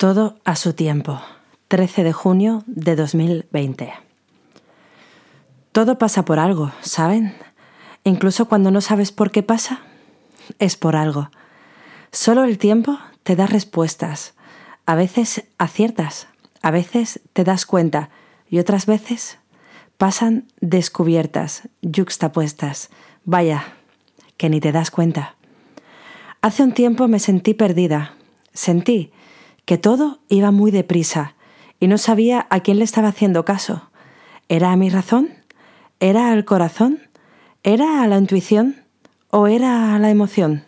Todo a su tiempo. 13 de junio de 2020. Todo pasa por algo, ¿saben? Incluso cuando no sabes por qué pasa, es por algo. Solo el tiempo te da respuestas. A veces aciertas, a veces te das cuenta y otras veces pasan descubiertas, yuxtapuestas. Vaya, que ni te das cuenta. Hace un tiempo me sentí perdida. Sentí que todo iba muy deprisa y no sabía a quién le estaba haciendo caso. ¿Era a mi razón? ¿Era al corazón? ¿Era a la intuición? ¿O era a la emoción?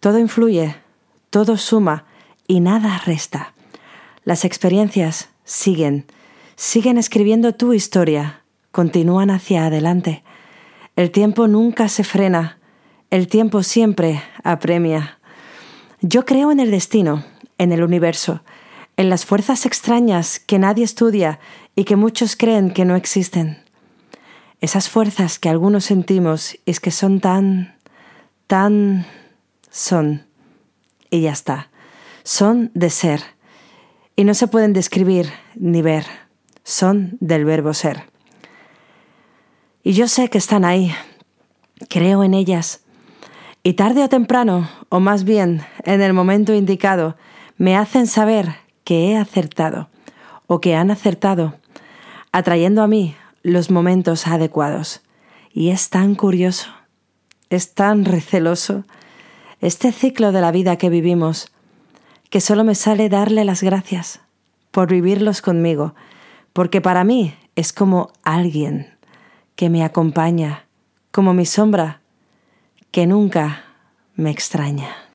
Todo influye, todo suma y nada resta. Las experiencias siguen, siguen escribiendo tu historia, continúan hacia adelante. El tiempo nunca se frena, el tiempo siempre apremia. Yo creo en el destino, en el universo, en las fuerzas extrañas que nadie estudia y que muchos creen que no existen. Esas fuerzas que algunos sentimos y es que son tan, tan, son. Y ya está. Son de ser. Y no se pueden describir ni ver. Son del verbo ser. Y yo sé que están ahí. Creo en ellas. Y tarde o temprano, o más bien en el momento indicado, me hacen saber que he acertado o que han acertado, atrayendo a mí los momentos adecuados. Y es tan curioso, es tan receloso este ciclo de la vida que vivimos, que solo me sale darle las gracias por vivirlos conmigo, porque para mí es como alguien que me acompaña, como mi sombra, que nunca me extraña.